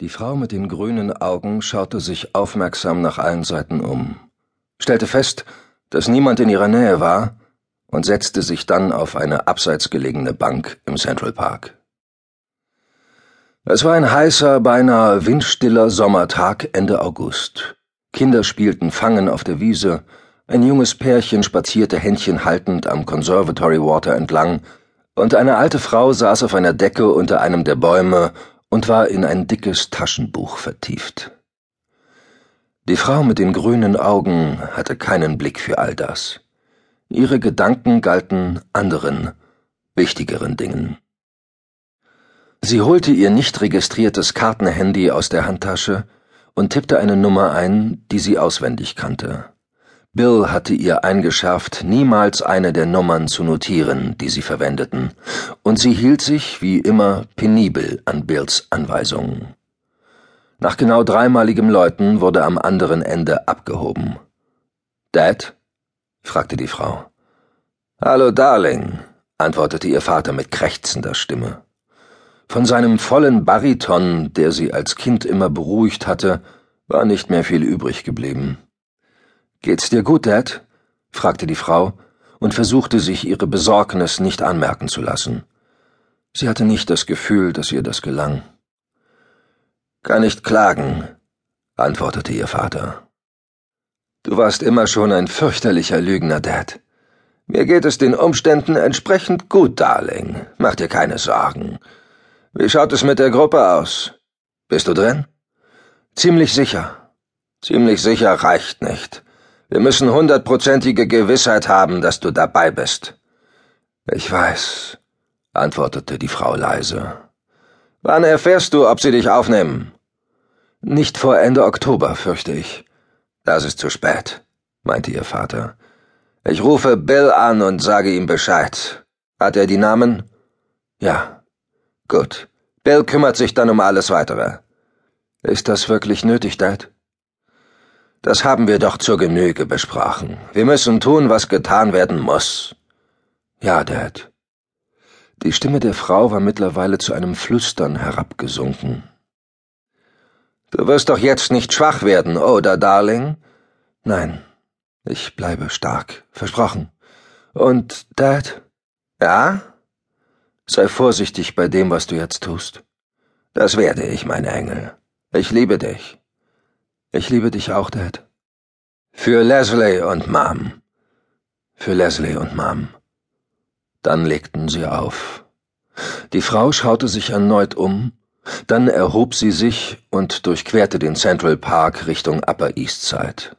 Die Frau mit den grünen Augen schaute sich aufmerksam nach allen Seiten um, stellte fest, dass niemand in ihrer Nähe war und setzte sich dann auf eine abseits gelegene Bank im Central Park. Es war ein heißer, beinahe windstiller Sommertag Ende August. Kinder spielten Fangen auf der Wiese, ein junges Pärchen spazierte Händchen haltend am Conservatory Water entlang, und eine alte Frau saß auf einer Decke unter einem der Bäume und war in ein dickes Taschenbuch vertieft. Die Frau mit den grünen Augen hatte keinen Blick für all das. Ihre Gedanken galten anderen, wichtigeren Dingen. Sie holte ihr nicht registriertes Kartenhandy aus der Handtasche und tippte eine Nummer ein, die sie auswendig kannte. Bill hatte ihr eingeschärft, niemals eine der Nummern zu notieren, die sie verwendeten, und sie hielt sich, wie immer, penibel an Bills Anweisungen. Nach genau dreimaligem Läuten wurde am anderen Ende abgehoben. Dad? fragte die Frau. Hallo, Darling, antwortete ihr Vater mit krächzender Stimme. Von seinem vollen Bariton, der sie als Kind immer beruhigt hatte, war nicht mehr viel übrig geblieben. Geht's dir gut, Dad? fragte die Frau und versuchte sich ihre Besorgnis nicht anmerken zu lassen. Sie hatte nicht das Gefühl, dass ihr das gelang. Kann nicht klagen, antwortete ihr Vater. Du warst immer schon ein fürchterlicher Lügner, Dad. Mir geht es den Umständen entsprechend gut, Darling. Mach dir keine Sorgen. Wie schaut es mit der Gruppe aus? Bist du drin? Ziemlich sicher. Ziemlich sicher reicht nicht. Wir müssen hundertprozentige Gewissheit haben, dass du dabei bist. Ich weiß, antwortete die Frau leise. Wann erfährst du, ob sie dich aufnehmen? Nicht vor Ende Oktober, fürchte ich. Das ist zu spät, meinte ihr Vater. Ich rufe Bill an und sage ihm Bescheid. Hat er die Namen? Ja. Gut. Bill kümmert sich dann um alles weitere. Ist das wirklich nötig, Dad? Das haben wir doch zur Genüge besprochen. Wir müssen tun, was getan werden muss. Ja, Dad. Die Stimme der Frau war mittlerweile zu einem Flüstern herabgesunken. Du wirst doch jetzt nicht schwach werden, oder, Darling? Nein, ich bleibe stark, versprochen. Und, Dad? Ja? Sei vorsichtig bei dem, was du jetzt tust. Das werde ich, mein Engel. Ich liebe dich. Ich liebe dich auch, Dad. Für Leslie und Mom. Für Leslie und Mom. Dann legten sie auf. Die Frau schaute sich erneut um, dann erhob sie sich und durchquerte den Central Park Richtung Upper East Side.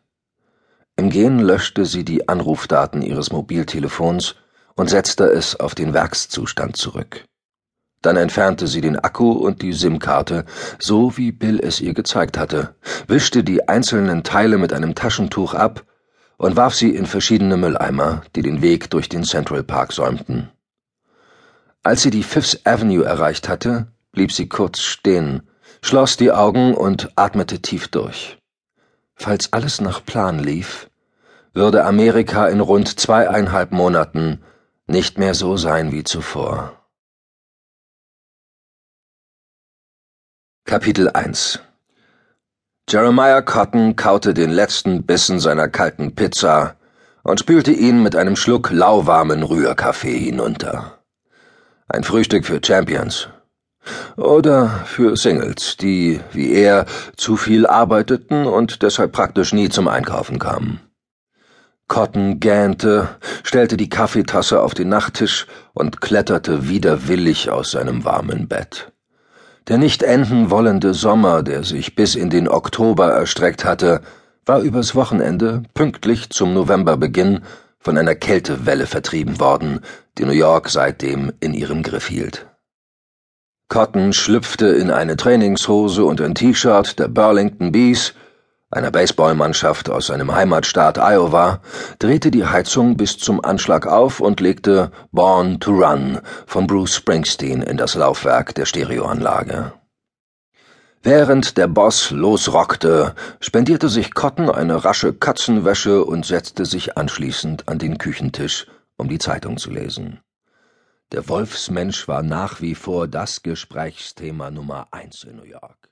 Im Gehen löschte sie die Anrufdaten ihres Mobiltelefons und setzte es auf den Werkszustand zurück. Dann entfernte sie den Akku und die SIM-Karte, so wie Bill es ihr gezeigt hatte, wischte die einzelnen Teile mit einem Taschentuch ab und warf sie in verschiedene Mülleimer, die den Weg durch den Central Park säumten. Als sie die Fifth Avenue erreicht hatte, blieb sie kurz stehen, schloss die Augen und atmete tief durch. Falls alles nach Plan lief, würde Amerika in rund zweieinhalb Monaten nicht mehr so sein wie zuvor. Kapitel 1 Jeremiah Cotton kaute den letzten Bissen seiner kalten Pizza und spülte ihn mit einem Schluck lauwarmen Rührkaffee hinunter. Ein Frühstück für Champions. Oder für Singles, die, wie er, zu viel arbeiteten und deshalb praktisch nie zum Einkaufen kamen. Cotton gähnte, stellte die Kaffeetasse auf den Nachttisch und kletterte widerwillig aus seinem warmen Bett. Der nicht enden wollende Sommer, der sich bis in den Oktober erstreckt hatte, war übers Wochenende, pünktlich zum Novemberbeginn, von einer Kältewelle vertrieben worden, die New York seitdem in ihrem Griff hielt. Cotton schlüpfte in eine Trainingshose und ein T-Shirt der Burlington Bees einer Baseballmannschaft aus seinem Heimatstaat Iowa, drehte die Heizung bis zum Anschlag auf und legte Born to Run von Bruce Springsteen in das Laufwerk der Stereoanlage. Während der Boss losrockte, spendierte sich Cotton eine rasche Katzenwäsche und setzte sich anschließend an den Küchentisch, um die Zeitung zu lesen. Der Wolfsmensch war nach wie vor das Gesprächsthema Nummer eins in New York.